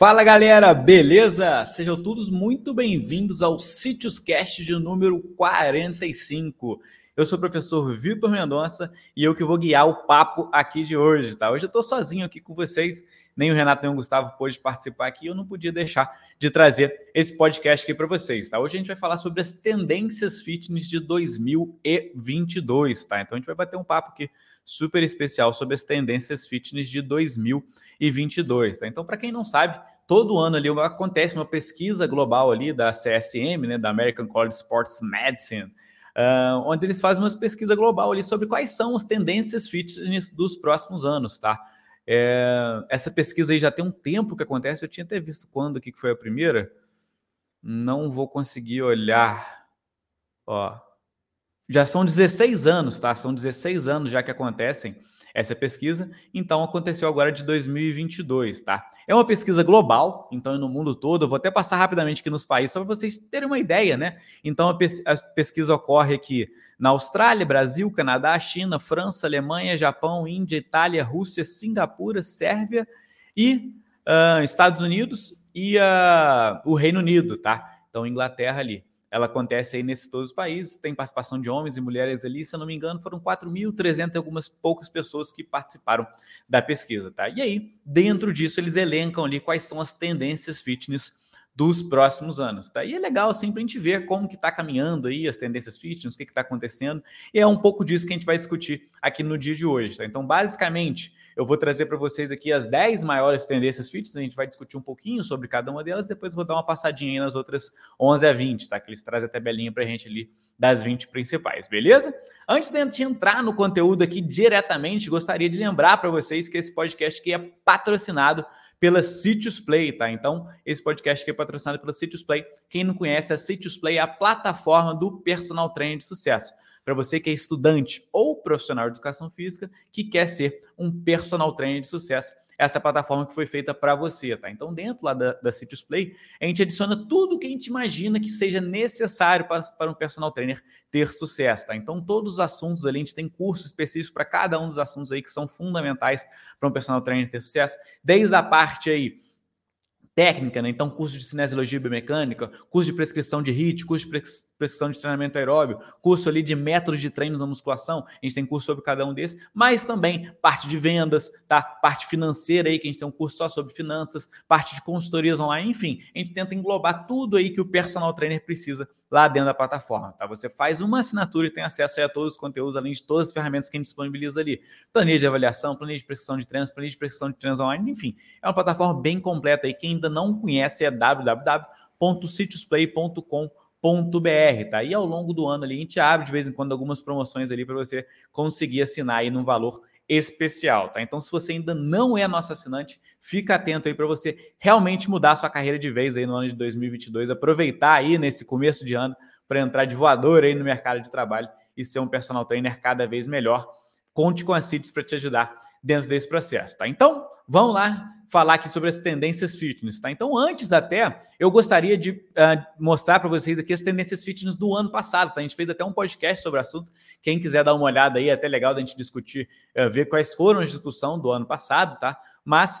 Fala galera, beleza? Sejam todos muito bem-vindos ao Sítios Cast de número 45. Eu sou o professor Vitor Mendonça e eu que vou guiar o papo aqui de hoje, tá? Hoje eu tô sozinho aqui com vocês, nem o Renato nem o Gustavo pôde participar aqui, eu não podia deixar de trazer esse podcast aqui para vocês, tá? Hoje a gente vai falar sobre as tendências fitness de 2022, tá? Então a gente vai bater um papo aqui super especial sobre as tendências fitness de 2022. Tá? Então, para quem não sabe, todo ano ali acontece uma pesquisa global ali da CSM, né, da American College Sports Medicine, uh, onde eles fazem uma pesquisa global ali sobre quais são as tendências fitness dos próximos anos, tá? É, essa pesquisa aí já tem um tempo que acontece, eu tinha até visto quando que foi a primeira. Não vou conseguir olhar. Ó, já são 16 anos, tá? São 16 anos já que acontecem essa pesquisa, então aconteceu agora de 2022, tá? É uma pesquisa global, então é no mundo todo. Eu vou até passar rapidamente aqui nos países só para vocês terem uma ideia, né? Então a, pes a pesquisa ocorre aqui na Austrália, Brasil, Canadá, China, França, Alemanha, Japão, Índia, Itália, Rússia, Singapura, Sérvia e uh, Estados Unidos e uh, o Reino Unido, tá? Então Inglaterra ali. Ela acontece aí nesses todos os países, tem participação de homens e mulheres ali, se eu não me engano, foram 4.300 e algumas poucas pessoas que participaram da pesquisa, tá? E aí, dentro disso, eles elencam ali quais são as tendências fitness dos próximos anos, tá? E é legal assim a gente ver como que está caminhando aí as tendências fitness, o que está acontecendo, e é um pouco disso que a gente vai discutir aqui no dia de hoje, tá? Então, basicamente, eu vou trazer para vocês aqui as 10 maiores tendências fitness, a gente vai discutir um pouquinho sobre cada uma delas, depois vou dar uma passadinha aí nas outras 11 a 20, tá? Que eles trazem a tabelinha para a gente ali das 20 principais, beleza? Antes de entrar no conteúdo aqui diretamente, gostaria de lembrar para vocês que esse podcast aqui é patrocinado pela Citrus Play, tá? Então, esse podcast aqui é patrocinado pela Citrus Play. Quem não conhece, a Citrus Play é a plataforma do personal trainer de sucesso para você que é estudante ou profissional de educação física que quer ser um personal trainer de sucesso. Essa é plataforma que foi feita para você, tá? Então, dentro lá da, da Citrus Play, a gente adiciona tudo que a gente imagina que seja necessário para, para um personal trainer ter sucesso, tá? Então, todos os assuntos ali, a gente tem cursos específicos para cada um dos assuntos aí que são fundamentais para um personal trainer ter sucesso, desde a parte aí técnica, né? Então, curso de cinesiologia biomecânica, curso de prescrição de HIIT, curso de prescrição de treinamento aeróbio, curso ali de métodos de treino na musculação, a gente tem curso sobre cada um desses, mas também parte de vendas, tá? Parte financeira aí, que a gente tem um curso só sobre finanças, parte de consultorias online, enfim, a gente tenta englobar tudo aí que o personal trainer precisa lá dentro da plataforma, tá? Você faz uma assinatura e tem acesso a todos os conteúdos, além de todas as ferramentas que a gente disponibiliza ali. Planilha de avaliação, planilha de prescrição de treinos, planilha de prescrição de treinos online, enfim. É uma plataforma bem completa aí. Quem ainda não conhece é www.sitiosplay.com.br, tá? E ao longo do ano ali a gente abre de vez em quando algumas promoções ali para você conseguir assinar aí num valor especial, tá? Então, se você ainda não é nosso assinante, fica atento aí para você realmente mudar sua carreira de vez aí no ano de 2022, aproveitar aí nesse começo de ano para entrar de voador aí no mercado de trabalho e ser um personal trainer cada vez melhor. Conte com a CITES para te ajudar dentro desse processo, tá? Então, vamos lá falar aqui sobre as tendências fitness, tá? Então, antes até, eu gostaria de uh, mostrar para vocês aqui as tendências fitness do ano passado, tá? A gente fez até um podcast sobre o assunto. Quem quiser dar uma olhada aí, é até legal da gente discutir, uh, ver quais foram as discussões do ano passado, tá? Mas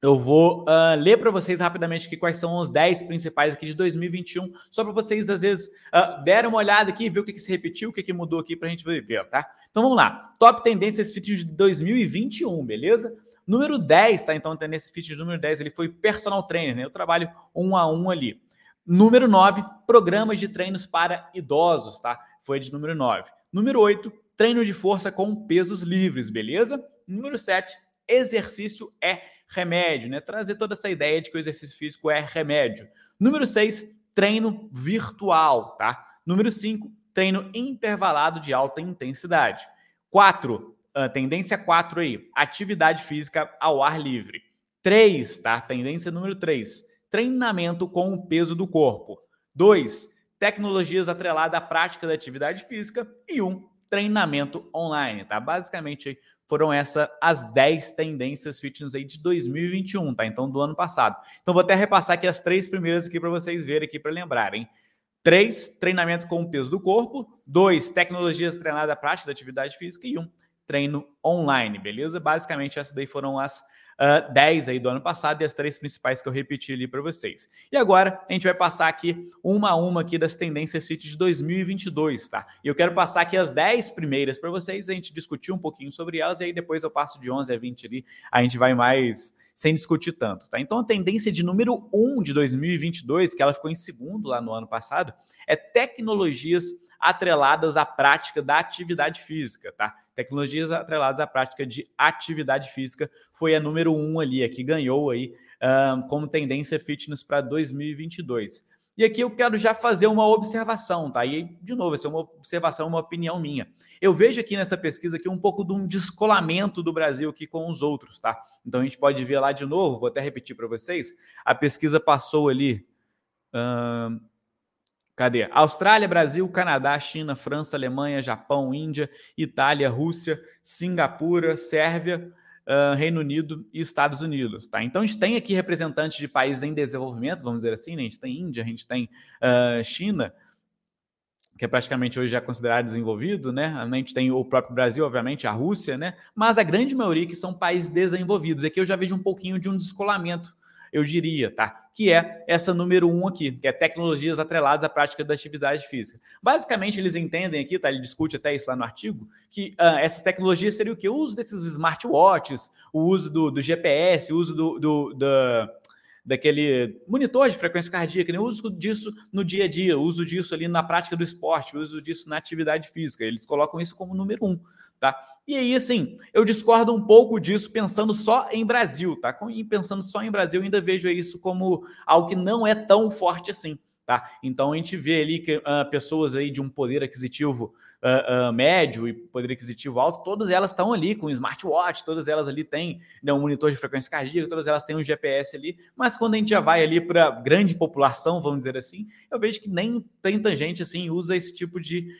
eu vou uh, ler para vocês rapidamente aqui quais são os 10 principais aqui de 2021, só para vocês, às vezes, uh, derem uma olhada aqui, ver o que, que se repetiu, o que, que mudou aqui para a gente ver, tá? Então vamos lá. Top tendências fitness de 2021, beleza? Número 10, tá? Então, nesse fit de número 10, ele foi personal trainer, né? Eu trabalho um a um ali. Número 9, programas de treinos para idosos, tá? Foi de número 9. Número 8, treino de força com pesos livres, beleza? Número 7, exercício é remédio, né? Trazer toda essa ideia de que o exercício físico é remédio. Número 6, treino virtual, tá? Número 5, treino intervalado de alta intensidade. 4, Uh, tendência 4 aí, atividade física ao ar livre. 3, tá? Tendência número 3, treinamento com o peso do corpo. 2, tecnologias atreladas à prática da atividade física. E 1, um, treinamento online, tá? Basicamente foram essas as 10 tendências fitness aí de 2021, tá? Então, do ano passado. Então, vou até repassar aqui as três primeiras aqui para vocês verem aqui para lembrarem. 3, treinamento com o peso do corpo. 2, tecnologias treinadas à prática da atividade física. E 1, um, treino online, beleza? Basicamente, essas daí foram as uh, 10 aí do ano passado e as três principais que eu repeti ali para vocês. E agora a gente vai passar aqui uma a uma aqui das tendências FIT de 2022, tá? E eu quero passar aqui as 10 primeiras para vocês, a gente discutir um pouquinho sobre elas e aí depois eu passo de 11 a 20 ali, a gente vai mais sem discutir tanto, tá? Então a tendência de número 1 de 2022, que ela ficou em segundo lá no ano passado, é tecnologias atreladas à prática da atividade física, tá? Tecnologias atreladas à prática de atividade física foi a número um ali, a que ganhou aí um, como tendência fitness para 2022. E aqui eu quero já fazer uma observação, tá? E, de novo, essa é uma observação, uma opinião minha. Eu vejo aqui nessa pesquisa aqui um pouco de um descolamento do Brasil aqui com os outros, tá? Então a gente pode ver lá de novo, vou até repetir para vocês. A pesquisa passou ali. Hum, Cadê? Austrália, Brasil, Canadá, China, França, Alemanha, Japão, Índia, Itália, Rússia, Singapura, Sérvia, uh, Reino Unido e Estados Unidos. Tá? Então a gente tem aqui representantes de países em desenvolvimento, vamos dizer assim, né? a gente tem Índia, a gente tem uh, China, que é praticamente hoje já considerado desenvolvido, né? A gente tem o próprio Brasil, obviamente, a Rússia, né? Mas a grande maioria que são países desenvolvidos. Aqui eu já vejo um pouquinho de um descolamento eu diria, tá? Que é essa número um aqui, que é tecnologias atreladas à prática da atividade física. Basicamente, eles entendem aqui, tá? Ele discute até isso lá no artigo, que uh, essas tecnologias seriam o que? O uso desses smartwatches, o uso do, do GPS, o uso do, do, do daquele monitor de frequência cardíaca, né? o uso disso no dia a dia, o uso disso ali na prática do esporte, o uso disso na atividade física. Eles colocam isso como número um, tá? E aí, assim, eu discordo um pouco disso pensando só em Brasil, tá? E pensando só em Brasil, ainda vejo isso como algo que não é tão forte assim. Tá? Então a gente vê ali que uh, pessoas aí de um poder aquisitivo uh, uh, médio e poder aquisitivo alto, todas elas estão ali com smartwatch, todas elas ali têm né, um monitor de frequência cardíaca, todas elas têm um GPS ali, mas quando a gente já vai ali para grande população, vamos dizer assim, eu vejo que nem tanta gente assim usa esse tipo de,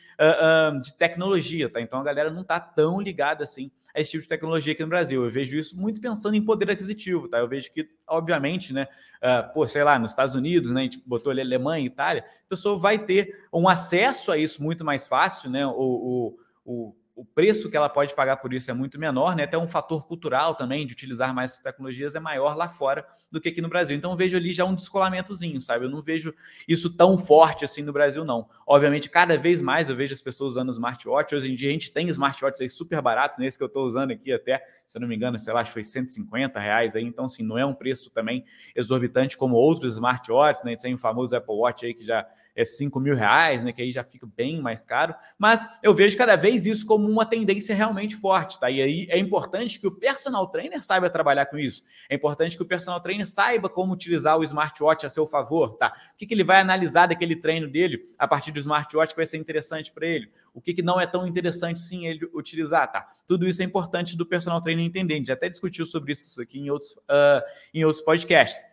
de tecnologia, tá? Então a galera não está tão ligada assim esse tipo de tecnologia aqui no Brasil. Eu vejo isso muito pensando em poder aquisitivo, tá? Eu vejo que, obviamente, né, uh, pô, sei lá, nos Estados Unidos, né, a gente botou ali Alemanha, Itália, a pessoa vai ter um acesso a isso muito mais fácil, né? O, o, o o preço que ela pode pagar por isso é muito menor, né? Até um fator cultural também de utilizar mais essas tecnologias é maior lá fora do que aqui no Brasil. Então vejo ali já um descolamentozinho, sabe? Eu não vejo isso tão forte assim no Brasil, não. Obviamente, cada vez mais eu vejo as pessoas usando smartwatch. Hoje em dia a gente tem smartwatches aí super baratos, nesse que eu estou usando aqui até, se eu não me engano, sei lá, acho que foi 150 reais aí. Então, assim, não é um preço também exorbitante como outros smartwatches, né? Tem o famoso Apple Watch aí que já é 5 mil reais, né? Que aí já fica bem mais caro. Mas eu vejo cada vez isso como uma tendência realmente forte, tá? E aí é importante que o personal trainer saiba trabalhar com isso. É importante que o personal trainer saiba como utilizar o smartwatch a seu favor, tá? O que, que ele vai analisar daquele treino dele a partir do smartwatch que vai ser interessante para ele? O que, que não é tão interessante sim ele utilizar, tá? Tudo isso é importante do personal trainer entender. A gente até discutiu sobre isso aqui em outros, uh, em outros podcasts.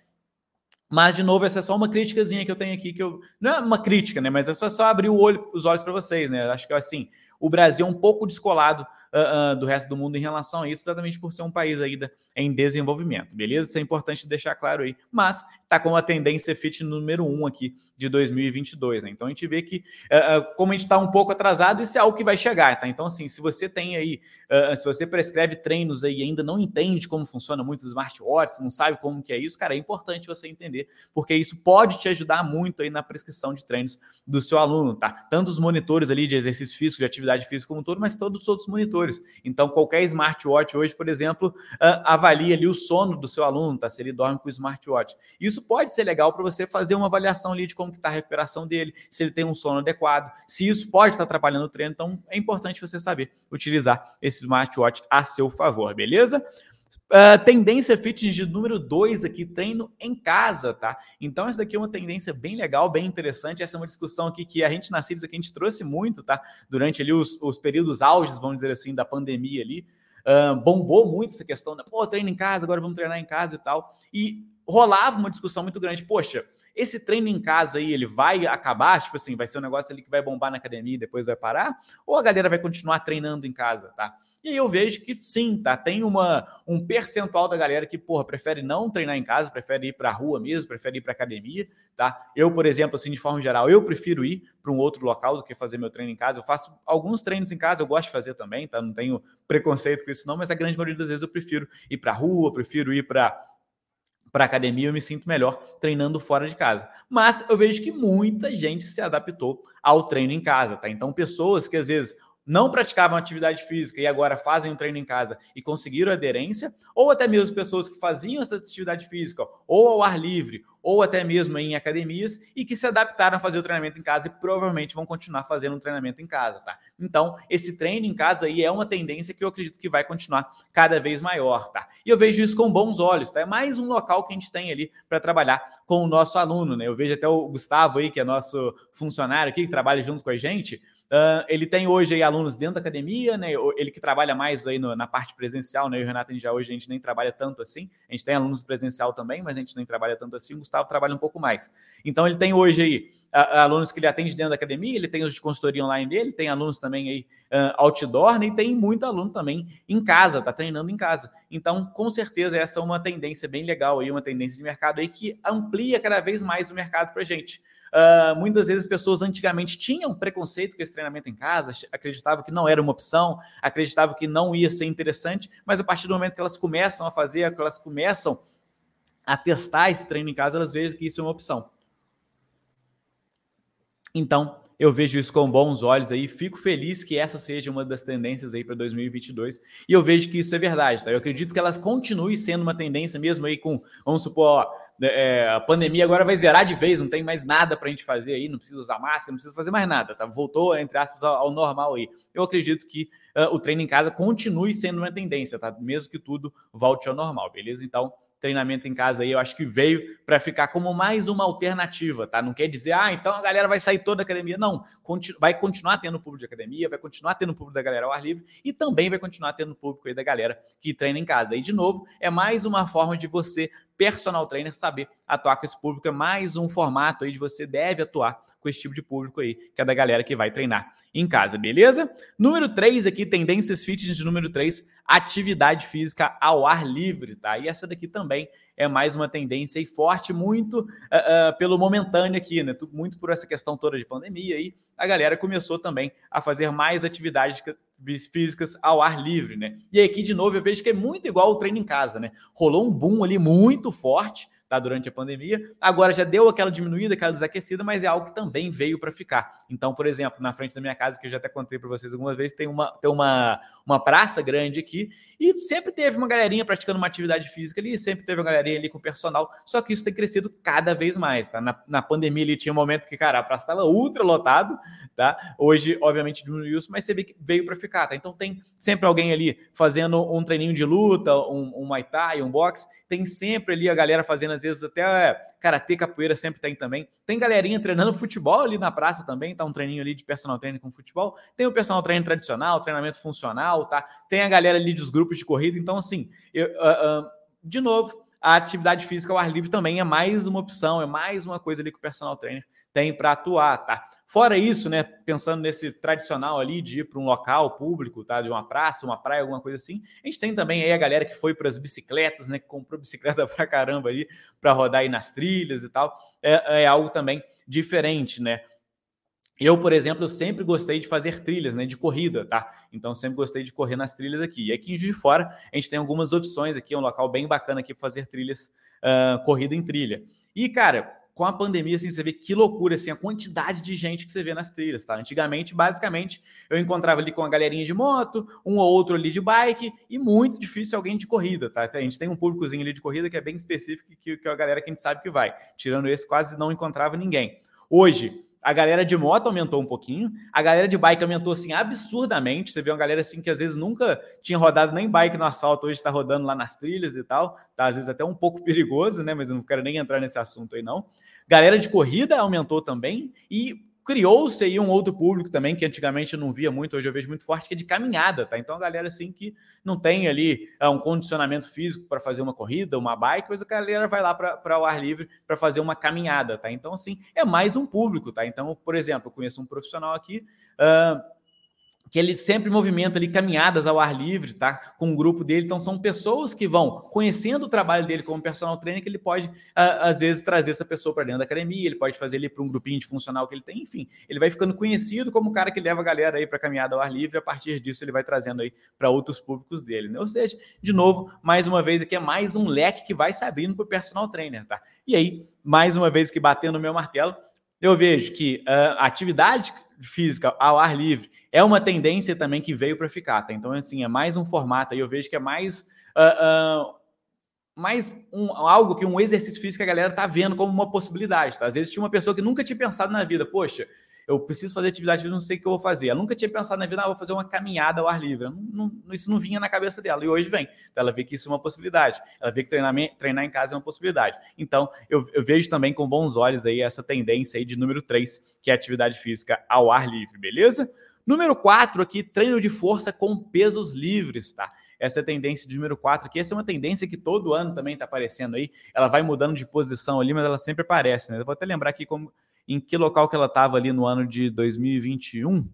Mas, de novo, essa é só uma críticazinha que eu tenho aqui, que eu. Não é uma crítica, né? Mas é só, só abrir o olho, os olhos para vocês, né? Acho que assim, o Brasil é um pouco descolado uh, uh, do resto do mundo em relação a isso, exatamente por ser um país ainda em desenvolvimento, beleza? Isso é importante deixar claro aí. Mas está com a tendência fit número um aqui de 2022, né? Então a gente vê que, uh, como a gente está um pouco atrasado, isso é algo que vai chegar, tá? Então, assim, se você tem aí, se você prescreve treinos aí e ainda não entende como funciona muitos smartwatches, não sabe como que é isso, cara, é importante você entender, porque isso pode te ajudar muito aí na prescrição de treinos do seu aluno, tá? Tanto os monitores ali de exercício físico, de atividade física como um todo, mas todos os outros monitores. Então, qualquer smartwatch hoje, por exemplo, avalia ali o sono do seu aluno, tá? Se ele dorme com o smartwatch. Isso pode ser legal para você fazer uma avaliação ali de como está a recuperação dele, se ele tem um sono adequado, se isso pode estar atrapalhando o treino. Então, é importante você saber utilizar esse smartwatch a seu favor, beleza? Uh, tendência fitness de número 2 aqui, treino em casa, tá? Então, essa daqui é uma tendência bem legal, bem interessante. Essa é uma discussão aqui que a gente na Civis aqui a gente trouxe muito, tá? Durante ali os, os períodos auges, vamos dizer assim, da pandemia ali. Uh, bombou muito essa questão, né? Pô, treino em casa, agora vamos treinar em casa e tal. E rolava uma discussão muito grande. Poxa, esse treino em casa aí, ele vai acabar? Tipo assim, vai ser um negócio ali que vai bombar na academia e depois vai parar? Ou a galera vai continuar treinando em casa, tá? E aí eu vejo que sim, tá? Tem uma, um percentual da galera que, porra, prefere não treinar em casa, prefere ir para rua mesmo, prefere ir para academia, tá? Eu, por exemplo, assim, de forma geral, eu prefiro ir para um outro local do que fazer meu treino em casa. Eu faço alguns treinos em casa, eu gosto de fazer também, tá? Não tenho preconceito com isso não, mas a grande maioria das vezes eu prefiro ir para rua, prefiro ir para para academia, eu me sinto melhor treinando fora de casa. Mas eu vejo que muita gente se adaptou ao treino em casa, tá? Então, pessoas que às vezes não praticavam atividade física e agora fazem um treino em casa e conseguiram aderência, ou até mesmo pessoas que faziam essa atividade física ou ao ar livre, ou até mesmo em academias e que se adaptaram a fazer o treinamento em casa e provavelmente vão continuar fazendo um treinamento em casa, tá? Então, esse treino em casa aí é uma tendência que eu acredito que vai continuar cada vez maior, tá? E eu vejo isso com bons olhos, tá? É mais um local que a gente tem ali para trabalhar com o nosso aluno, né? Eu vejo até o Gustavo aí, que é nosso funcionário aqui, que trabalha junto com a gente, Uh, ele tem hoje aí alunos dentro da academia, né? Ele que trabalha mais aí no, na parte presencial, né? Eu e o Renato, a gente já hoje a gente nem trabalha tanto assim. A gente tem alunos presencial também, mas a gente nem trabalha tanto assim. O Gustavo trabalha um pouco mais. Então ele tem hoje aí alunos que ele atende dentro da academia, ele tem os de consultoria online dele, tem alunos também aí uh, outdoor, né? E tem muito aluno também em casa, tá treinando em casa. Então, com certeza, essa é uma tendência bem legal aí, uma tendência de mercado aí que amplia cada vez mais o mercado para gente. Uh, muitas vezes pessoas antigamente tinham preconceito com esse treinamento em casa, acreditavam que não era uma opção, acreditavam que não ia ser interessante, mas a partir do momento que elas começam a fazer, que elas começam a testar esse treino em casa, elas veem que isso é uma opção. Então, eu vejo isso com bons olhos aí, fico feliz que essa seja uma das tendências aí para 2022, e eu vejo que isso é verdade, tá? Eu acredito que elas continuem sendo uma tendência mesmo aí com, vamos supor, ó, né, é, a pandemia agora vai zerar de vez, não tem mais nada para a gente fazer aí, não precisa usar máscara, não precisa fazer mais nada, tá? Voltou, entre aspas, ao, ao normal aí. Eu acredito que uh, o treino em casa continue sendo uma tendência, tá? Mesmo que tudo volte ao normal, beleza? Então, treinamento em casa aí, eu acho que veio para ficar como mais uma alternativa, tá? Não quer dizer, ah, então a galera vai sair toda da academia. Não, continu vai continuar tendo público de academia, vai continuar tendo público da galera ao ar livre e também vai continuar tendo público aí da galera que treina em casa. E, de novo, é mais uma forma de você personal trainer saber atuar com esse público. É mais um formato aí de você deve atuar com esse tipo de público aí, que é da galera que vai treinar em casa, beleza? Número 3 aqui, tendências fitness de número 3, atividade física ao ar livre, tá? E essa daqui também é mais uma tendência aí forte, muito uh, uh, pelo momentâneo aqui, né? Muito por essa questão toda de pandemia aí, a galera começou também a fazer mais atividades físicas ao ar livre, né? E aqui, de novo, eu vejo que é muito igual o treino em casa, né? Rolou um boom ali muito forte tá, durante a pandemia. Agora já deu aquela diminuída, aquela desaquecida, mas é algo que também veio para ficar. Então, por exemplo, na frente da minha casa, que eu já até contei para vocês algumas vezes, tem uma, tem uma, uma praça grande aqui e sempre teve uma galerinha praticando uma atividade física ali, sempre teve uma galerinha ali com personal, só que isso tem crescido cada vez mais, tá? Na, na pandemia ali tinha um momento que, cara, a praça estava ultra lotado, tá? Hoje, obviamente, diminuiu isso, mas você vê que veio para ficar, tá? Então tem sempre alguém ali fazendo um treininho de luta, um, um Muay Thai, um boxe, tem sempre ali a galera fazendo, às vezes, até é, karatê, capoeira sempre tem também. Tem galerinha treinando futebol ali na praça também, tá um treininho ali de personal training com futebol. Tem o personal training tradicional, treinamento funcional, tá? Tem a galera ali dos grupos de corrida. Então, assim, eu, uh, uh, de novo, a atividade física ao ar livre também é mais uma opção, é mais uma coisa ali que o personal trainer tem para atuar, tá? Fora isso, né, pensando nesse tradicional ali de ir para um local público, tá, de uma praça, uma praia, alguma coisa assim, a gente tem também aí a galera que foi para as bicicletas, né, que comprou bicicleta para caramba ali para rodar aí nas trilhas e tal, é, é algo também diferente, né? Eu, por exemplo, sempre gostei de fazer trilhas, né, de corrida, tá? Então sempre gostei de correr nas trilhas aqui. E aqui em Juiz de Fora a gente tem algumas opções aqui, é um local bem bacana aqui para fazer trilhas, uh, corrida em trilha. E cara, com a pandemia, assim, você vê que loucura, assim, a quantidade de gente que você vê nas trilhas, tá? Antigamente, basicamente, eu encontrava ali com a galerinha de moto, um ou outro ali de bike, e muito difícil alguém de corrida, tá? A gente tem um públicozinho ali de corrida que é bem específico, que, que é a galera que a gente sabe que vai. Tirando esse, quase não encontrava ninguém. Hoje, a galera de moto aumentou um pouquinho, a galera de bike aumentou assim absurdamente. Você vê uma galera assim que às vezes nunca tinha rodado nem bike no asfalto, hoje está rodando lá nas trilhas e tal. Tá às vezes até um pouco perigoso, né? Mas eu não quero nem entrar nesse assunto aí não. Galera de corrida aumentou também e criou-se aí um outro público também, que antigamente eu não via muito, hoje eu vejo muito forte, que é de caminhada, tá? Então a galera assim que não tem ali é, um condicionamento físico para fazer uma corrida, uma bike, mas a galera vai lá para o ar livre para fazer uma caminhada, tá? Então, assim, é mais um público, tá? Então, por exemplo, eu conheço um profissional aqui. Uh, que ele sempre movimenta ali caminhadas ao ar livre, tá? Com o grupo dele. Então, são pessoas que vão conhecendo o trabalho dele como personal trainer, que ele pode, às vezes, trazer essa pessoa para dentro da academia, ele pode fazer ele para um grupinho de funcional que ele tem, enfim, ele vai ficando conhecido como o cara que leva a galera aí para caminhada ao ar livre, a partir disso ele vai trazendo aí para outros públicos dele, né? Ou seja, de novo, mais uma vez aqui é mais um leque que vai se abrindo para o personal trainer, tá? E aí, mais uma vez que batendo no meu martelo, eu vejo que uh, a atividade física ao ar livre é uma tendência também que veio para ficar, tá? Então, assim, é mais um formato aí, eu vejo que é mais. Uh, uh, mais um, algo que um exercício físico a galera tá vendo como uma possibilidade, tá? Às vezes tinha uma pessoa que nunca tinha pensado na vida, poxa, eu preciso fazer atividade física, não sei o que eu vou fazer. Ela nunca tinha pensado na vida, ah, vou fazer uma caminhada ao ar livre. Não, não, isso não vinha na cabeça dela. E hoje vem. Ela vê que isso é uma possibilidade. Ela vê que treinar, treinar em casa é uma possibilidade. Então, eu, eu, vejo também com bons olhos aí essa tendência aí de número 3, que é atividade física ao ar livre, beleza? Número 4 aqui, treino de força com pesos livres, tá? Essa é a tendência de número 4 aqui. Essa é uma tendência que todo ano também está aparecendo aí. Ela vai mudando de posição ali, mas ela sempre aparece, né? Eu vou até lembrar aqui como em que local que ela estava ali no ano de 2021.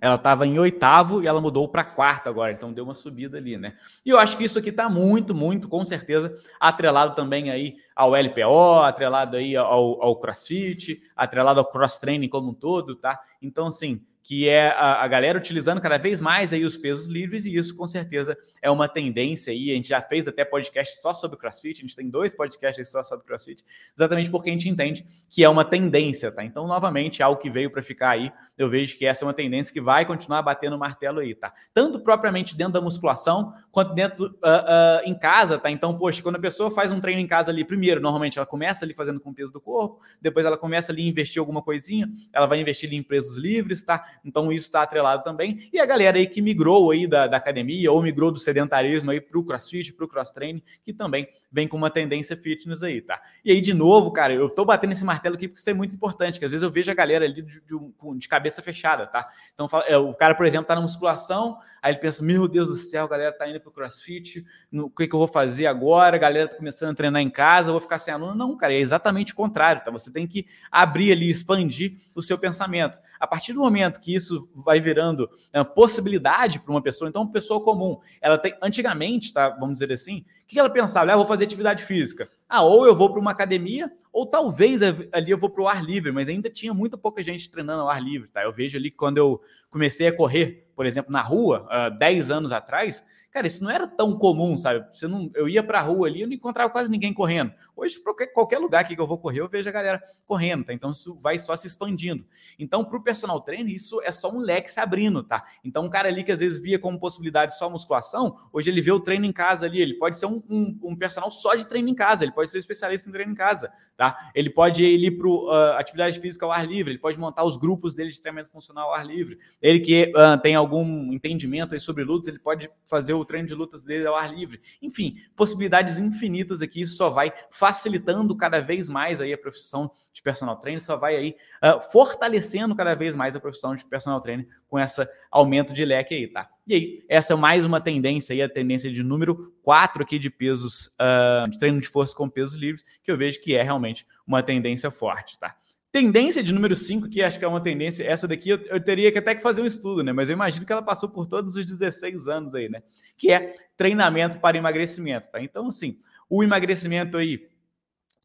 Ela estava em oitavo e ela mudou para quarto agora, então deu uma subida ali, né? E eu acho que isso aqui está muito, muito, com certeza, atrelado também aí ao LPO, atrelado aí ao, ao CrossFit, atrelado ao cross training como um todo, tá? Então, assim, que é a, a, galera utilizando cada vez mais aí os pesos livres, e isso com certeza é uma tendência aí. A gente já fez até podcast só sobre CrossFit, a gente tem dois podcasts só sobre CrossFit, exatamente porque a gente entende que é uma tendência, tá? Então, novamente, algo que veio para ficar aí, eu vejo que essa é uma tendência que vai continuar batendo o martelo aí, tá? Tanto propriamente dentro da musculação, quanto dentro uh, uh, em casa, tá? Então, poxa, quando a pessoa faz um treino em casa ali, primeiro, normalmente ela começa ali fazendo com o peso do corpo, depois ela começa ali a investir alguma coisinha, ela vai investir em pesos livres, tá? Então isso está atrelado também. E a galera aí que migrou aí da, da academia ou migrou do sedentarismo aí para o crossfit, para o cross training, que também vem com uma tendência fitness aí, tá? E aí, de novo, cara, eu tô batendo esse martelo aqui porque isso é muito importante, que às vezes eu vejo a galera ali de, de, de cabeça fechada, tá? Então, é, o cara, por exemplo, tá na musculação, aí ele pensa, meu Deus do céu, a galera tá indo pro crossfit, no, o que, que eu vou fazer agora? A galera tá começando a treinar em casa, eu vou ficar sem aluno. Não, cara, é exatamente o contrário, tá? Você tem que abrir ali, expandir o seu pensamento. A partir do momento que isso vai virando é, possibilidade para uma pessoa, então, uma pessoa comum, ela tem, antigamente, tá? Vamos dizer assim, o que ela pensava? Ah, vou fazer atividade física. Ah, ou eu vou para uma academia, ou talvez ali eu vou para o ar livre, mas ainda tinha muito pouca gente treinando ao ar livre, tá? Eu vejo ali que quando eu comecei a correr, por exemplo, na rua, uh, 10 anos atrás, Cara, isso não era tão comum, sabe? Você não, eu ia para a rua ali, eu não encontrava quase ninguém correndo. Hoje, qualquer, lugar que eu vou correr, eu vejo a galera correndo, tá? Então, isso vai só se expandindo. Então, para o personal trainer, isso é só um leque se abrindo, tá? Então, um cara ali que às vezes via como possibilidade só musculação, hoje ele vê o treino em casa ali, ele pode ser um, um, um personal só de treino em casa, ele pode ser um especialista em treino em casa, tá? Ele pode ir para uh, atividade física ao ar livre, ele pode montar os grupos dele de treinamento funcional ao ar livre. Ele que uh, tem algum entendimento aí sobre lutas, ele pode fazer o treino de lutas dele ao ar livre. Enfim, possibilidades infinitas aqui. Isso só vai facilitando cada vez mais aí a profissão de personal trainer, só vai aí uh, fortalecendo cada vez mais a profissão de personal trainer com esse aumento de leque aí, tá? E aí, essa é mais uma tendência aí, a tendência de número 4 aqui de pesos, uh, de treino de força com pesos livres, que eu vejo que é realmente uma tendência forte, tá? Tendência de número 5, que acho que é uma tendência, essa daqui eu, eu, teria que até que fazer um estudo, né? Mas eu imagino que ela passou por todos os 16 anos aí, né? Que é treinamento para emagrecimento, tá? Então, assim, o emagrecimento aí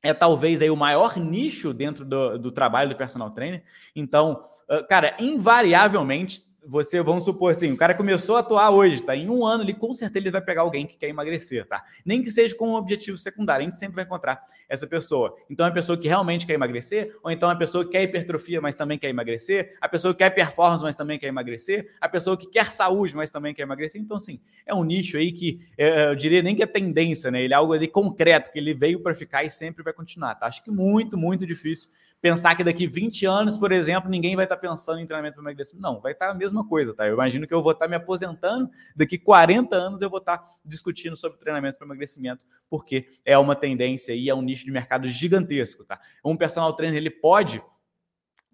é talvez aí o maior nicho dentro do, do trabalho do personal trainer. Então, cara, invariavelmente você, vamos supor assim, o cara começou a atuar hoje, tá? Em um ano, ele com certeza ele vai pegar alguém que quer emagrecer, tá? Nem que seja com um objetivo secundário, a gente sempre vai encontrar essa pessoa. Então, é a pessoa que realmente quer emagrecer, ou então é a pessoa que quer hipertrofia, mas também quer emagrecer, a pessoa que quer performance, mas também quer emagrecer, a pessoa que quer saúde, mas também quer emagrecer. Então, assim, é um nicho aí que é, eu diria nem que é tendência, né? Ele é algo ali concreto, que ele veio para ficar e sempre vai continuar, tá? Acho que muito, muito difícil pensar que daqui 20 anos, por exemplo, ninguém vai estar pensando em treinamento para emagrecimento. Não, vai estar a mesma coisa, tá? Eu imagino que eu vou estar me aposentando, daqui 40 anos eu vou estar discutindo sobre treinamento para emagrecimento, porque é uma tendência e é um nicho de mercado gigantesco, tá? Um personal trainer, ele pode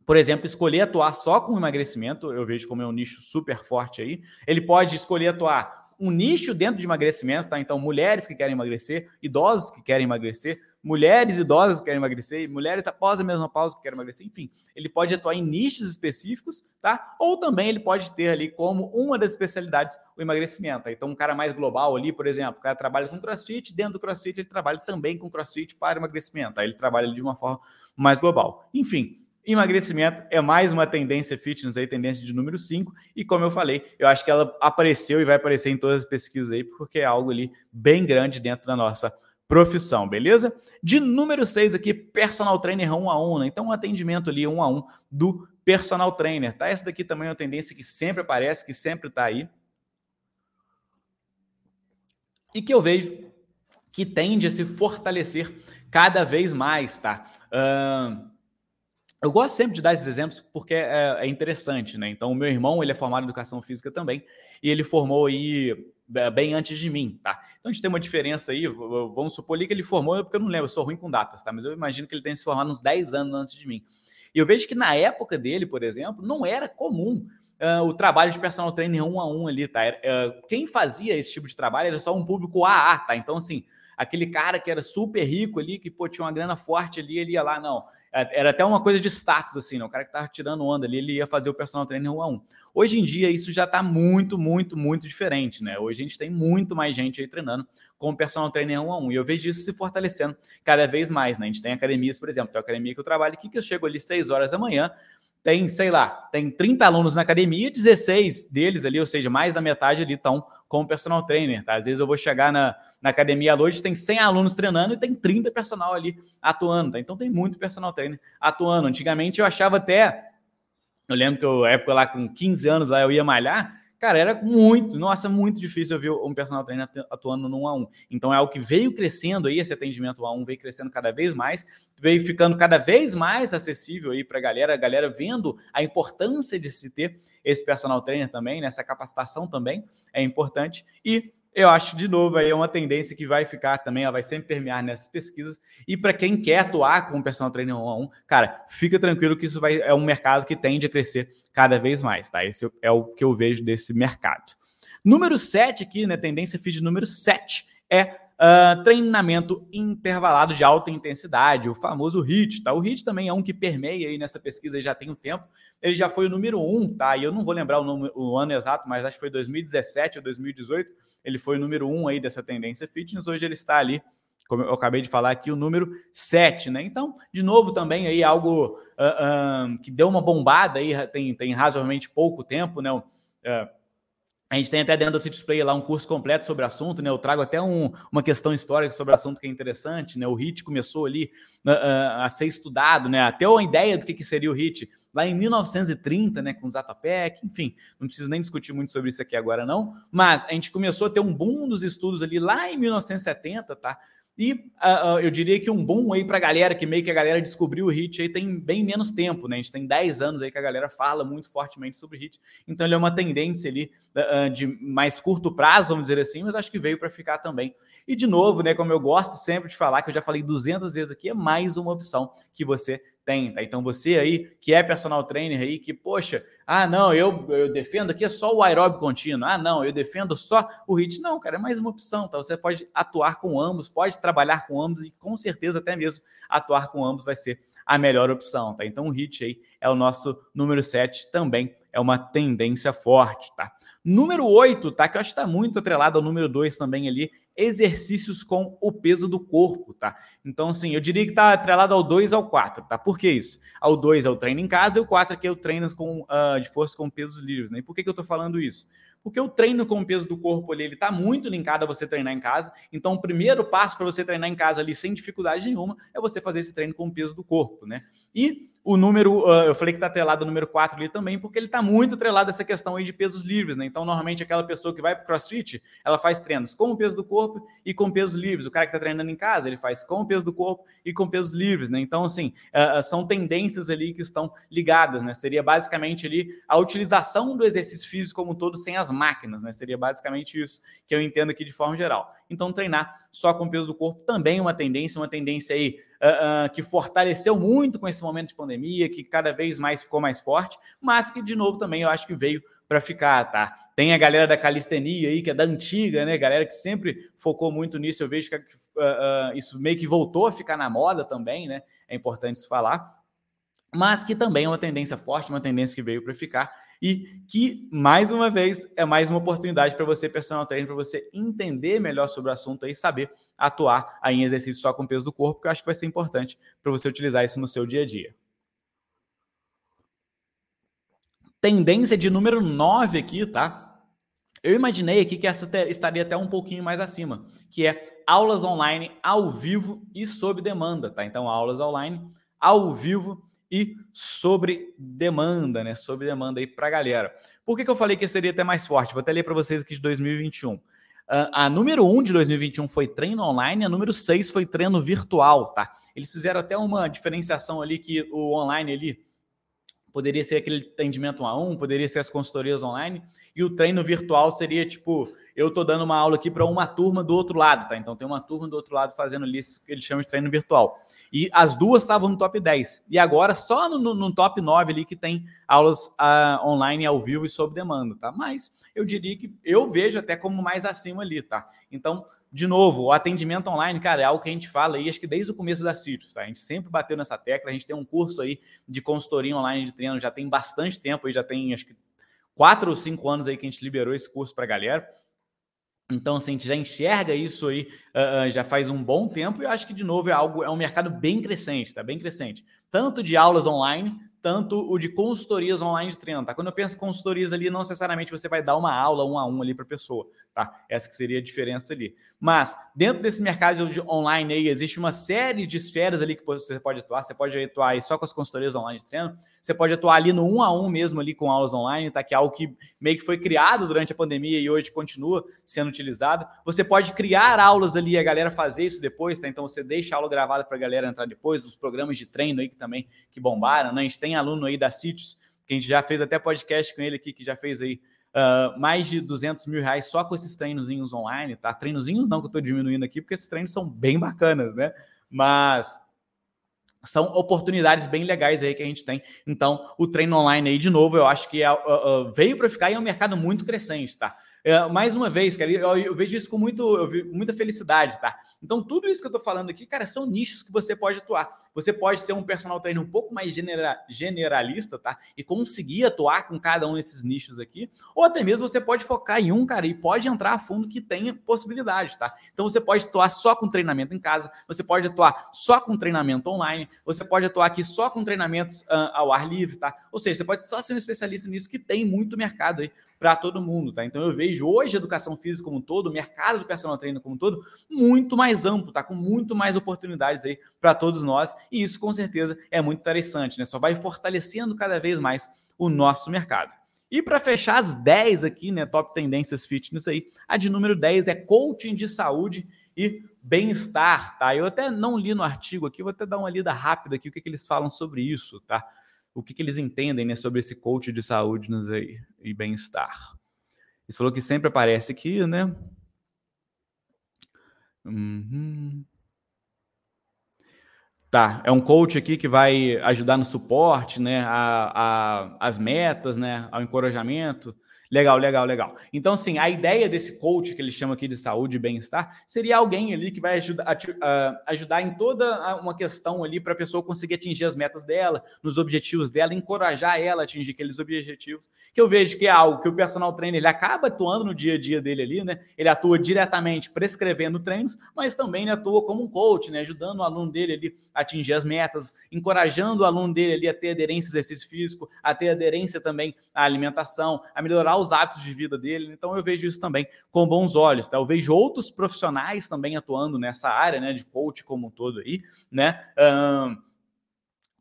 por exemplo, escolher atuar só com emagrecimento, eu vejo como é um nicho super forte aí. Ele pode escolher atuar um nicho dentro de emagrecimento, tá? Então, mulheres que querem emagrecer, idosos que querem emagrecer, mulheres idosas que querem emagrecer, mulheres após a mesma pausa que querem emagrecer, enfim, ele pode atuar em nichos específicos, tá? Ou também ele pode ter ali como uma das especialidades o emagrecimento. Tá? Então, um cara mais global ali, por exemplo, o cara trabalha com crossfit, dentro do crossfit ele trabalha também com crossfit para emagrecimento, aí ele trabalha de uma forma mais global. Enfim, Emagrecimento é mais uma tendência fitness aí, tendência de número 5. E como eu falei, eu acho que ela apareceu e vai aparecer em todas as pesquisas aí, porque é algo ali bem grande dentro da nossa profissão, beleza? De número 6 aqui, personal trainer 1 a 1, né? Então, um atendimento ali 1 a 1 do personal trainer, tá? Essa daqui também é uma tendência que sempre aparece, que sempre tá aí. E que eu vejo que tende a se fortalecer cada vez mais, tá? Uh, eu gosto sempre de dar esses exemplos porque é, é, interessante, né? Então, o meu irmão, ele é formado em educação física também, e ele formou aí é, bem antes de mim, tá? Então, a gente tem uma diferença aí, vamos supor ali que ele formou, porque eu não lembro, eu sou ruim com datas, tá? Mas eu imagino que ele tenha se formado uns 10 anos antes de mim. E eu vejo que na época dele, por exemplo, não era comum uh, o trabalho de personal trainer um a um ali, tá? Uh, quem fazia esse tipo de trabalho era só um público AA, tá? Então, assim, aquele cara que era super rico ali, que pô, tinha uma grana forte ali, ele ia lá, não é, era até uma coisa de status, assim, né? O cara que tava tirando onda ali, ele ia fazer o personal trainer 1 a 1. Hoje em dia, isso já está muito, muito, muito diferente, né? Hoje a gente tem muito mais gente aí treinando com o personal trainer 1 a 1. E eu vejo isso se fortalecendo cada vez mais, né? A gente tem academias, por exemplo, tem a academia que eu trabalho aqui, que eu chego ali 6 horas da manhã, tem, sei lá, tem 30 alunos na academia, 16 deles ali, ou seja, mais da metade ali estão como personal trainer, tá? Às vezes eu vou chegar na, na academia à noite, tem 100 alunos treinando e tem 30 personal ali atuando, tá? Então tem muito personal trainer atuando. Antigamente eu achava até, eu lembro que eu, época lá com 15 anos lá eu ia malhar, Cara, era muito, nossa, muito difícil eu ver um personal trainer atuando 1 a 1. Então é algo que veio crescendo aí, esse atendimento 1 a 1 veio crescendo cada vez mais, veio ficando cada vez mais acessível aí para a galera, a galera vendo a importância de se ter esse personal trainer também, nessa né? capacitação também é importante e eu acho, de novo, aí é uma tendência que vai ficar também, ela vai sempre permear nessas pesquisas. E para quem quer atuar com personal trainer 1 a 1, cara, fica tranquilo que isso vai, é um mercado que tende a crescer cada vez mais, tá? Esse é o que eu vejo desse mercado. Número 7 aqui, né? Tendência feed número 7 é Uh, treinamento intervalado de alta intensidade, o famoso HIT, tá? O HIT também é um que permeia aí nessa pesquisa já tem um tempo. Ele já foi o número um, tá? E eu não vou lembrar o, o ano exato, mas acho que foi 2017 ou 2018 ele foi o número um aí dessa tendência fitness, hoje ele está ali, como eu acabei de falar aqui, o número 7, né? Então, de novo, também aí algo uh, que deu uma bombada aí, tem, tem razoavelmente pouco tempo, né? Uh, a gente tem até dentro do City lá um curso completo sobre o assunto, né? Eu trago até um, uma questão histórica sobre o assunto que é interessante, né? O HIT começou ali a ser estudado, né? Até uma ideia do que, que seria o HIT lá em 1930, né, com o Zatopek, enfim, não preciso nem discutir muito sobre isso aqui agora não, mas a gente começou a ter um boom dos estudos ali lá em 1970, tá? E uh, uh, eu diria que um boom aí para a galera, que meio que a galera descobriu o HIT aí tem bem menos tempo, né? A gente tem 10 anos aí que a galera fala muito fortemente sobre HIT. Então ele é uma tendência ali uh, de mais curto prazo, vamos dizer assim, mas acho que veio para ficar também. E de novo, né, como eu gosto sempre de falar, que eu já falei 200 vezes aqui, é mais uma opção que você tem, tá? Então você aí que é personal trainer aí, que, poxa, ah, não, eu, eu defendo aqui é só o aeróbico contínuo, ah, não, eu defendo só o HIIT. Não, cara, é mais uma opção, tá? Você pode atuar com ambos, pode trabalhar com ambos e com certeza até mesmo atuar com ambos vai ser a melhor opção, tá? Então o HIIT aí é o nosso número 7, também é uma tendência forte, tá? Número 8, tá? Que eu acho que está muito atrelado ao número 2 também ali, exercícios com o peso do corpo, tá? Então, assim, eu diria que está atrelado ao 2 ao 4, tá? Por que isso? Ao 2 é o treino em casa e o 4 aqui é o treino com, uh, de força com pesos livres, né? E por que, que eu estou falando isso? Porque o treino com o peso do corpo ali, ele está muito linkado a você treinar em casa. Então, o primeiro passo para você treinar em casa ali sem dificuldade nenhuma é você fazer esse treino com o peso do corpo, né? E o número, uh, eu falei que está atrelado o número 4 ali também, porque ele está muito atrelado a essa questão aí de pesos livres, né? Então, normalmente, aquela pessoa que vai para o CrossFit, ela faz treinos com o peso do corpo e com pesos livres. O cara que está treinando em casa, ele faz com o peso do corpo e com pesos livres, né? Então, assim, uh, são tendências ali que estão ligadas, né? Seria basicamente ali a utilização do exercício físico como um todo sem as máquinas, né? Seria basicamente isso que eu entendo aqui de forma geral. Então, treinar só com peso do corpo também é uma tendência, uma tendência aí uh, uh, que fortaleceu muito com esse momento de pandemia, que cada vez mais ficou mais forte, mas que, de novo, também eu acho que veio para ficar, tá? Tem a galera da calistenia aí, que é da antiga, né? Galera que sempre focou muito nisso. Eu vejo que uh, isso meio que voltou a ficar na moda também, né? É importante se falar. Mas que também é uma tendência forte, uma tendência que veio para ficar e que, mais uma vez, é mais uma oportunidade para você, personal trainer, para você entender melhor sobre o assunto e saber atuar aí em exercício só com peso do corpo, que eu acho que vai ser importante para você utilizar isso no seu dia a dia. Tendência de número 9 aqui, tá? Eu imaginei aqui que essa estaria até um pouquinho mais acima, que é aulas online ao vivo e sob demanda, tá? Então, aulas online ao vivo e sobre demanda, né? Sobre demanda aí para a galera. Por que, que eu falei que seria até mais forte? Vou até ler para vocês aqui de 2021. Uh, ah, a número 1 de 2021 foi treino online, a número 6 foi treino virtual, tá? Eles fizeram até uma diferenciação ali que o online ali poderia ser aquele atendimento um a um, poderia ser as consultorias online, e o treino virtual seria tipo eu estou dando uma aula aqui para uma turma do outro lado, tá? Então tem uma turma do outro lado fazendo isso que eles chamam de treino virtual. E as duas estavam no top 10. E agora só no, no top 9 ali que tem aulas uh, online ao vivo e sob demanda, tá? Mas eu diria que eu vejo até como mais acima ali, tá? Então, de novo, o atendimento online, cara, é algo que a gente fala aí, acho que desde o começo da Citrus, tá? A gente sempre bateu nessa tecla, a gente tem um curso aí de consultoria online de treino, já tem bastante tempo aí, já tem acho que quatro ou cinco anos aí que a gente liberou esse curso para a galera. Então, assim, a gente já enxerga isso aí uh, já faz um bom tempo e eu acho que, de novo, é algo, é um mercado bem crescente, tá? Bem crescente. Tanto de aulas online, tanto o de consultorias online de treino, tá? Quando eu penso em consultorias ali, não necessariamente você vai dar uma aula um a um ali para a pessoa, tá? Essa que seria a diferença ali. Mas, dentro desse mercado de online aí, existe uma série de esferas ali que você pode atuar. Você pode atuar aí só com as consultorias online de treino, você pode atuar ali no um a um mesmo ali com aulas online, tá? Que é algo que meio que foi criado durante a pandemia e hoje continua sendo utilizado. Você pode criar aulas ali a galera fazer isso depois, tá? Então você deixa a aula gravada para a galera entrar depois, os programas de treino aí que também que bombaram, né? A gente tem aluno aí da Cities, que a gente já fez até podcast com ele aqui, que já fez aí uh, mais de 200 mil reais só com esses treinozinhos online, tá? Treinozinhos não que eu estou diminuindo aqui, porque esses treinos são bem bacanas, né? Mas são oportunidades bem legais aí que a gente tem. Então, o treino online aí, de novo, eu acho que é, uh, uh, veio para ficar e é um mercado muito crescente, tá? É, mais uma vez, cara, eu, eu, vejo isso com muito, muita felicidade, tá? Então, tudo isso que eu tô falando aqui, cara, são nichos que você pode atuar. Você pode ser um personal trainer um pouco mais genera, generalista, tá? E conseguir atuar com cada um desses nichos aqui. Ou até mesmo você pode focar em um, cara, e pode entrar a fundo que tenha possibilidade, tá? Então, você pode atuar só com treinamento em casa, você pode atuar só com treinamento online, você pode atuar aqui só com treinamentos uh, ao ar livre, tá? Ou seja, você pode só ser um especialista nisso que tem muito mercado aí para todo mundo, tá? Então, eu vejo vejo hoje a educação física como um todo, o mercado do personal trainer como um todo, muito mais amplo, tá? Com muito mais oportunidades aí para todos nós. E isso, com certeza, é muito interessante, né? Só vai fortalecendo cada vez mais o nosso mercado. E para fechar as 10 aqui, né, top tendências fitness aí, a de número 10 é coaching de saúde e bem-estar, tá? Eu até não li no artigo aqui, vou até dar uma lida rápida aqui, o que, que eles falam sobre isso, tá? O que, que eles entendem, né, sobre esse coach de saúde aí, e bem-estar. Isso falou que sempre aparece aqui, né? Uhum. Tá, é um coach aqui que vai ajudar no suporte, né? A, a, as metas, né? Ao encorajamento. Legal, legal, legal. Então, assim, a ideia desse coach que ele chama aqui de saúde e bem-estar seria alguém ali que vai ajudar, uh, ajudar em toda uma questão ali para a pessoa conseguir atingir as metas dela, nos objetivos dela, encorajar ela a atingir aqueles objetivos. Que eu vejo que é algo que o personal trainer ele acaba atuando no dia a dia dele ali, né? Ele atua diretamente prescrevendo treinos, mas também atua como um coach, né? Ajudando o aluno dele ali a atingir as metas, encorajando o aluno dele ali a ter aderência ao exercício físico, a ter aderência também à alimentação, a melhorar os hábitos de vida dele. Então eu vejo isso também com bons olhos. Tá? Eu vejo outros profissionais também atuando nessa área, né, de coach como um todo aí, né? Um,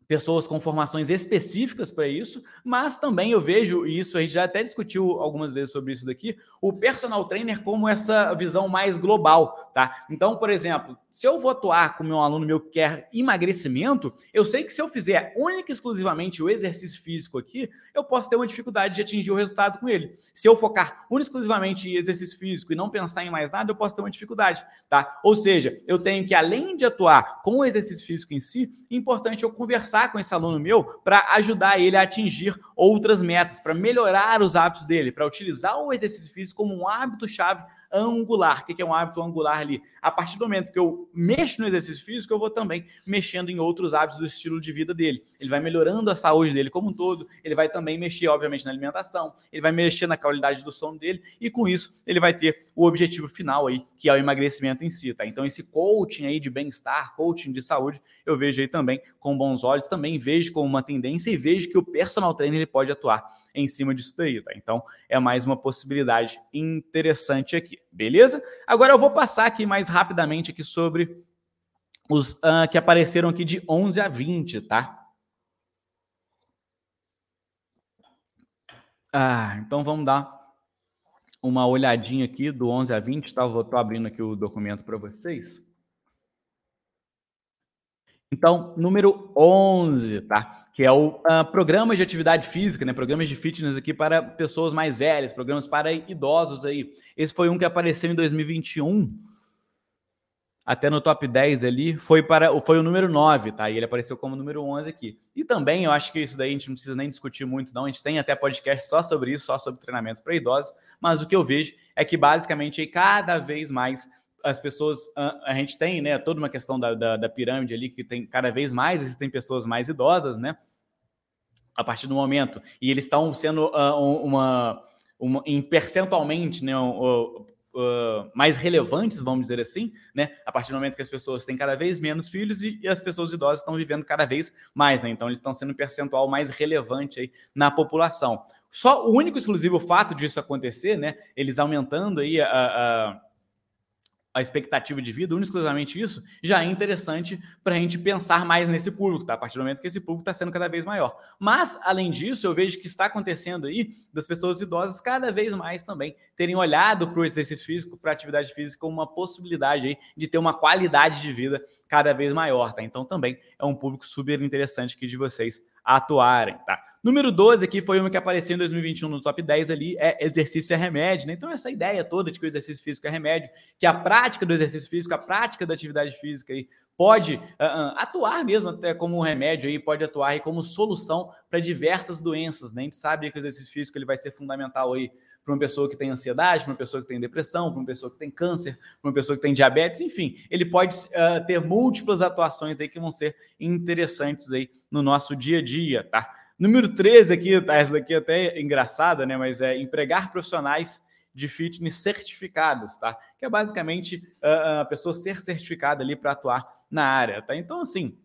pessoas com formações específicas para isso, mas também eu vejo, isso a gente já até discutiu algumas vezes sobre isso daqui, o personal trainer como essa visão mais global, tá? Então, por exemplo, se eu vou atuar com meu aluno meu que quer emagrecimento, eu sei que se eu fizer única e exclusivamente o exercício físico aqui, eu posso ter uma dificuldade de atingir o resultado com ele. Se eu focar única e exclusivamente em exercício físico e não pensar em mais nada, eu posso ter uma dificuldade, tá? Ou seja, eu tenho que, além de atuar com o exercício físico em si, é importante eu conversar com esse aluno meu para ajudar ele a atingir outras metas, para melhorar os hábitos dele, para utilizar o exercício físico como um hábito-chave angular. O que é um hábito angular ali? A partir do momento que eu mexo no exercício físico, eu vou também mexendo em outros hábitos do estilo de vida dele. Ele vai melhorando a saúde dele como um todo, ele vai também mexer, obviamente, na alimentação, ele vai mexer na qualidade do sono dele, e com isso ele vai ter o objetivo final aí, que é o emagrecimento em si, tá? Então, esse coaching aí de bem-estar, coaching de saúde, eu vejo aí também com bons olhos, também vejo como uma tendência e vejo que o personal trainer ele pode atuar em cima disso daí, tá? Então, é mais uma possibilidade interessante aqui, beleza? Agora eu vou passar aqui mais rapidamente aqui sobre os uh, que apareceram aqui de 11 a 20, tá? Ah, então vamos dar uma olhadinha aqui do 11 a 20, tá? Eu tô abrindo aqui o documento para vocês. Então, número 11, tá? Que é o uh, programa de atividade física, né? Programas de fitness aqui para pessoas mais velhas, programas para idosos aí. Esse foi um que apareceu em 2021, até no top 10 ali, foi para foi o número 9, tá? E ele apareceu como número 11 aqui. E também, eu acho que isso daí a gente não precisa nem discutir muito, não. A gente tem até podcast só sobre isso, só sobre treinamento para idosos. Mas o que eu vejo é que basicamente aí, cada vez mais as pessoas, a, gente tem, né, toda uma questão da, da, da, pirâmide ali, que tem cada vez mais existem pessoas mais idosas, né, a partir do momento, e eles estão sendo uh, uma, uma, em percentualmente, né, uh, uh, mais relevantes, vamos dizer assim, né, a partir do momento que as pessoas têm cada vez menos filhos e, e as pessoas idosas estão vivendo cada vez mais, né, então eles estão sendo um percentual mais relevante aí na população. Só o único exclusivo fato disso acontecer, né, eles aumentando aí a, a a expectativa de vida, exclusivamente isso, já é interessante para a gente pensar mais nesse público, tá? A partir do momento que esse público está sendo cada vez maior. Mas, além disso, eu vejo que está acontecendo aí das pessoas idosas cada vez mais também terem olhado para o exercício físico, para a atividade física, como uma possibilidade aí de ter uma qualidade de vida cada vez maior, tá? Então, também é um público super interessante aqui de vocês atuarem, tá? Número 12 aqui foi uma que apareceu em 2021 no top 10 ali, é exercício é remédio, né? Então, essa ideia toda de que o exercício físico é remédio, que a prática do exercício físico, a prática da atividade física aí, pode uh, atuar mesmo até como um remédio aí, pode atuar aí como solução para diversas doenças, né? A gente sabe que o exercício físico ele vai ser fundamental aí para uma pessoa que tem ansiedade, para uma pessoa que tem depressão, para uma pessoa que tem câncer, para uma pessoa que tem diabetes, enfim, ele pode uh, ter múltiplas atuações aí que vão ser interessantes aí no nosso dia a dia, tá? Número 13 aqui, tá? Essa daqui é até engraçada, né? Mas é empregar profissionais de fitness certificados, tá? Que é basicamente a pessoa ser certificada ali para atuar na área, tá? Então, assim,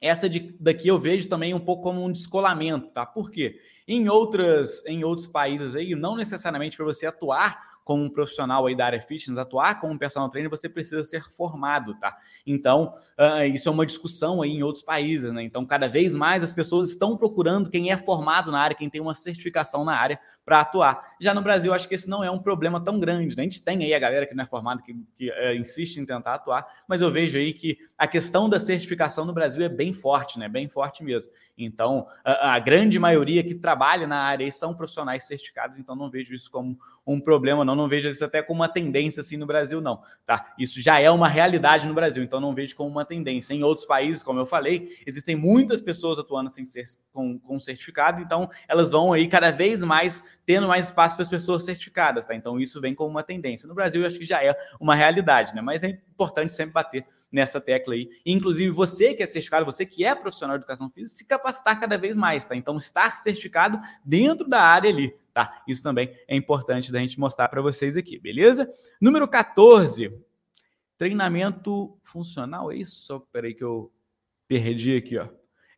essa de, daqui eu vejo também um pouco como um descolamento, tá? Por quê? Em outras, em outros países aí, não necessariamente para você atuar como um profissional aí da área fitness, atuar como um personal trainer, você precisa ser formado, tá? Então, uh, isso é uma discussão aí em outros países, né? Então, cada vez mais as pessoas estão procurando quem é formado na área, quem tem uma certificação na área para atuar. Já no Brasil, acho que esse não é um problema tão grande, né? A gente tem aí a galera que não é formada, que, que uh, insiste em tentar atuar, mas eu vejo aí que a questão da certificação no Brasil é bem forte, né? Bem forte mesmo. Então, a, a grande maioria que trabalha na área são profissionais certificados, então não vejo isso como um problema, não, não vejo isso até como uma tendência assim no Brasil, não, tá? Isso já é uma realidade no Brasil, então não vejo como uma tendência. Em outros países, como eu falei, existem muitas pessoas atuando sem ser com, com certificado, então elas vão aí cada vez mais tendo mais espaço para as pessoas certificadas, tá? Então isso vem como uma tendência. No Brasil, eu acho que já é uma realidade, né? Mas é importante sempre bater nessa tecla aí. inclusive, você que é certificado, você que é profissional de educação física, se capacitar cada vez mais, tá? Então, estar certificado dentro da área ali, tá? Isso também é importante da gente mostrar para vocês aqui, beleza? Número 14, treinamento funcional, é isso? Só peraí que eu perdi aqui, ó.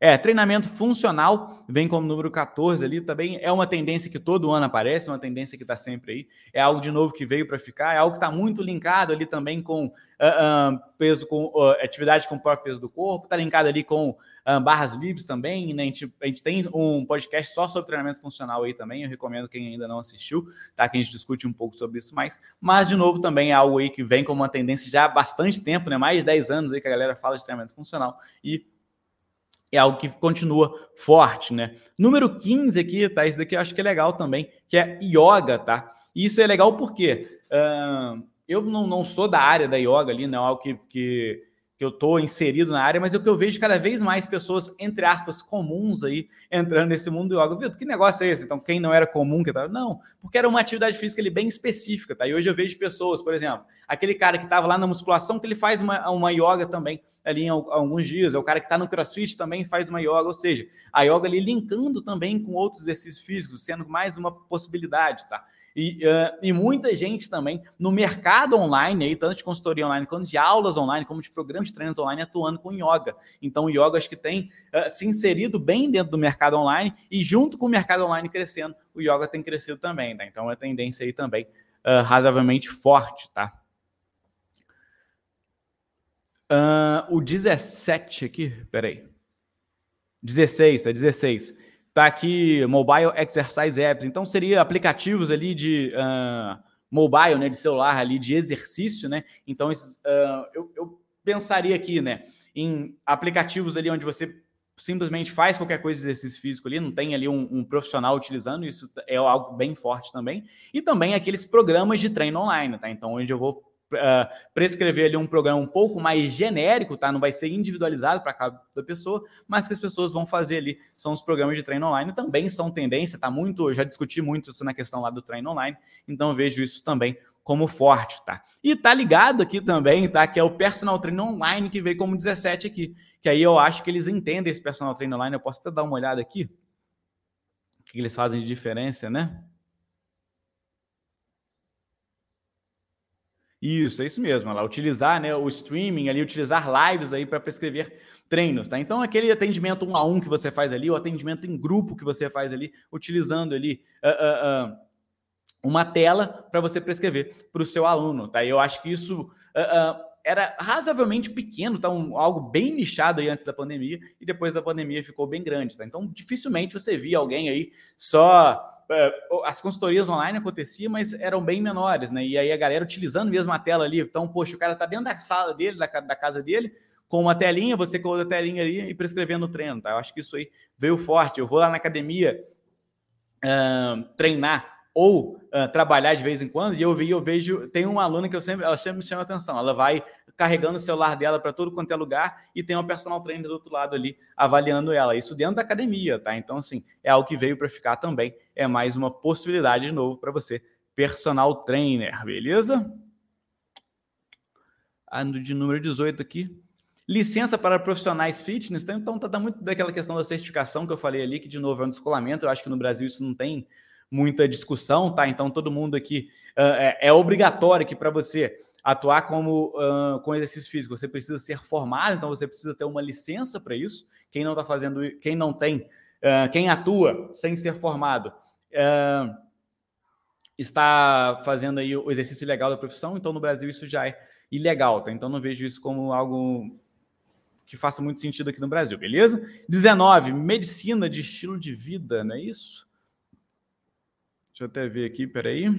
É, treinamento funcional vem como número 14 ali também. É uma tendência que todo ano aparece, uma tendência que está sempre aí. É algo de novo que veio para ficar, é algo que está muito linkado ali também com uh, uh, peso, com uh, atividade com o próprio peso do corpo, está linkado ali com barras livres também. Né? A, gente, a gente tem um podcast só sobre treinamento funcional aí também. Eu recomendo quem ainda não assistiu, tá? Que a gente discute um pouco sobre isso mais. Mas, de novo, também é algo aí que vem como uma tendência já há bastante tempo, né? Mais de 10 anos aí que a galera fala de treinamento funcional. E é algo que continua forte, né? Número 15 aqui, tá? Isso daqui eu acho que é legal também, que é yoga, tá? E isso é legal porque uh, eu não, não sou da área da yoga ali, não é algo que, que que eu estou inserido na área, mas é o que eu vejo cada vez mais pessoas, entre aspas, comuns aí, entrando nesse mundo do yoga. Viu, que negócio é esse? Então, quem não era comum, que tava... Não, porque era uma atividade física ali, bem específica, tá? E hoje eu vejo pessoas, por exemplo, aquele cara que estava lá na musculação, que ele faz uma, uma yoga também ali em alguns dias, é o cara que está no crossfit também faz uma yoga, ou seja, a yoga ali linkando também com outros exercícios físicos, sendo mais uma possibilidade, tá? E, uh, e muita gente também no mercado online, aí, tanto de consultoria online quanto de aulas online, como de programas de treinos online, atuando com yoga. Então, o yoga acho que tem uh, se inserido bem dentro do mercado online e, junto com o mercado online crescendo, o yoga tem crescido também. Tá? Então, é tendência aí também uh, razoavelmente forte, tá? o 17 aqui, peraí. 16, tá? 16 Tá aqui Mobile Exercise Apps. Então seria aplicativos ali de uh, mobile, né, de celular ali de exercício, né? Então esses, uh, eu, eu pensaria aqui, né, em aplicativos ali onde você simplesmente faz qualquer coisa de exercício físico ali, não tem ali um, um, profissional utilizando, isso é algo bem forte também. E também aqueles programas de treino online, tá? Então, onde eu vou uh, prescrever ali um programa um pouco mais genérico, tá? Não vai ser individualizado para cada pessoa, mas que as pessoas vão fazer ali são os programas de treino online, também são tendência, tá? Muito, já discuti muito isso na questão lá do treino online, então vejo isso também como forte, tá? E tá ligado aqui também, tá? Que é o personal treino online que veio como 17 aqui, que aí eu acho que eles entendem esse personal treino online, eu posso até dar uma olhada aqui. O que eles fazem de diferença, né? Isso, é isso mesmo. Ela utilizar né, o streaming ali, utilizar lives aí para prescrever treinos, tá? Então, aquele atendimento um a um que você faz ali, o atendimento em grupo que você faz ali, utilizando ali uh, uh, uh, uma tela para você prescrever para o seu aluno, tá? Eu acho que isso era razoavelmente pequeno, tá? Um, algo bem nichado aí antes da pandemia, e depois da pandemia ficou bem grande, tá? Então, dificilmente você via alguém aí só as consultorias online aconteciam, mas eram bem menores, né? E aí a galera utilizando mesmo a tela ali. Então, poxa, o cara tá dentro da sala dele, da, da casa dele, com uma telinha, você com outra telinha ali e prescrevendo o treino, tá? Eu acho que isso aí veio forte. Eu vou lá na academia uh, treinar ou uh, trabalhar de vez em quando, e eu, vi, eu vejo, tem uma aluna que eu sempre, ela sempre me chama atenção, ela vai carregando o celular dela para todo quanto é lugar e tem uma personal trainer do outro lado ali avaliando ela, isso dentro da academia, tá? Então, assim, é algo que veio para ficar também, é mais uma possibilidade de novo para você, personal trainer, beleza? Ando de número 18 aqui, licença para profissionais fitness, então tá, tá muito daquela questão da certificação que eu falei ali, que de novo é um descolamento, eu acho que no Brasil isso não tem muita discussão, tá? Então todo mundo aqui uh, é, é, obrigatório que para você atuar como uh, com exercício físico, você precisa ser formado, então você precisa ter uma licença para isso. Quem não está fazendo, quem não tem, uh, quem atua sem ser formado, está fazendo aí o exercício ilegal da profissão, então no Brasil isso já é ilegal, tá? Então não vejo isso como algo que faça muito sentido aqui no Brasil, beleza? 19, medicina de estilo de vida, não é isso? Deixa eu até ver aqui, peraí.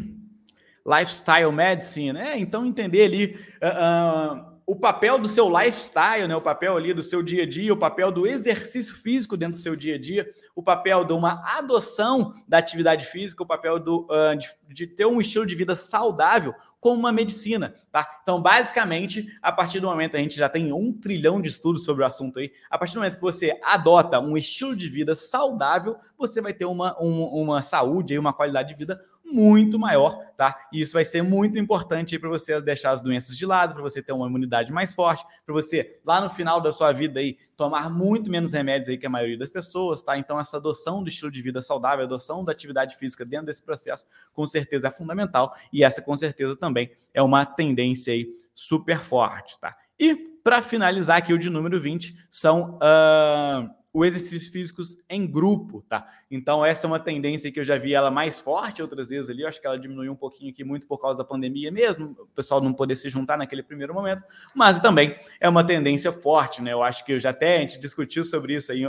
Lifestyle Medicine, né? Então entender ali uh, uh, o papel do seu lifestyle, né? O papel ali do seu dia a dia, o papel do exercício físico dentro do seu dia a dia, o papel de uma adoção da atividade física, o papel do, uh, de, de ter um estilo de vida saudável como uma medicina, tá? Então, basicamente, a partir do momento a gente já tem um trilhão de estudos sobre o assunto aí, a partir do momento que você adota um estilo de vida saudável, você vai ter uma, um, uma saúde e uma qualidade de vida muito maior, tá? E isso vai ser muito importante para você deixar as doenças de lado, para você ter uma imunidade mais forte, para você lá no final da sua vida aí tomar muito menos remédios aí que a maioria das pessoas, tá? Então essa adoção do estilo de vida saudável, adoção da atividade física dentro desse processo, com certeza é fundamental e essa com certeza também é uma tendência aí super forte, tá? E para finalizar aqui o de número 20 são uh, os exercícios físicos em grupo, tá? Então essa é uma tendência que eu já vi ela mais forte outras vezes ali, eu acho que ela diminuiu um pouquinho aqui muito por causa da pandemia mesmo, o pessoal não poder se juntar naquele primeiro momento, mas também é uma tendência forte, né? Eu acho que eu já até a gente discutiu sobre isso aí,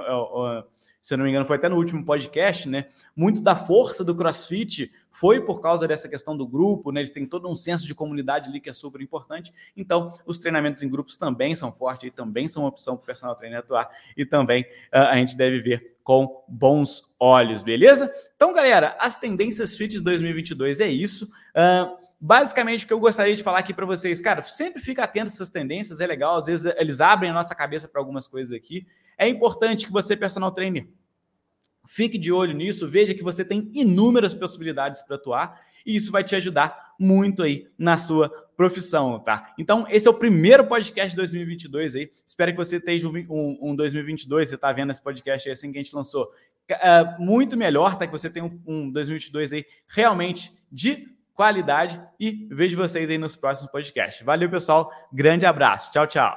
se eu não me engano, foi até no último podcast, né? Muito da força do CrossFit foi por causa dessa questão do grupo, né? Eles têm todo um senso de comunidade ali que é super importante. Então, os treinamentos em grupos também são fortes e também são uma opção para o personal trainer atuar e também uh, a gente deve ver com bons olhos, beleza? Então, galera, as tendências fit de 2022 é isso. Uh, basicamente o que eu gostaria de falar aqui para vocês, cara, sempre fica atento a essas tendências, é legal, às vezes eles abrem a nossa cabeça para algumas coisas aqui. É importante que você, personal trainer, fique de olho nisso, veja que você tem inúmeras possibilidades para atuar e isso vai te ajudar muito aí na sua profissão, tá? Então, esse é o primeiro podcast de 2022 aí. Espero que você esteja um, um 2022, você está vendo esse podcast aí assim que a gente lançou, uh, muito melhor, tá? Que você tenha um, um 2022 aí realmente de qualidade e vejo vocês aí nos próximos podcasts. Valeu, pessoal. Grande abraço. Tchau, tchau.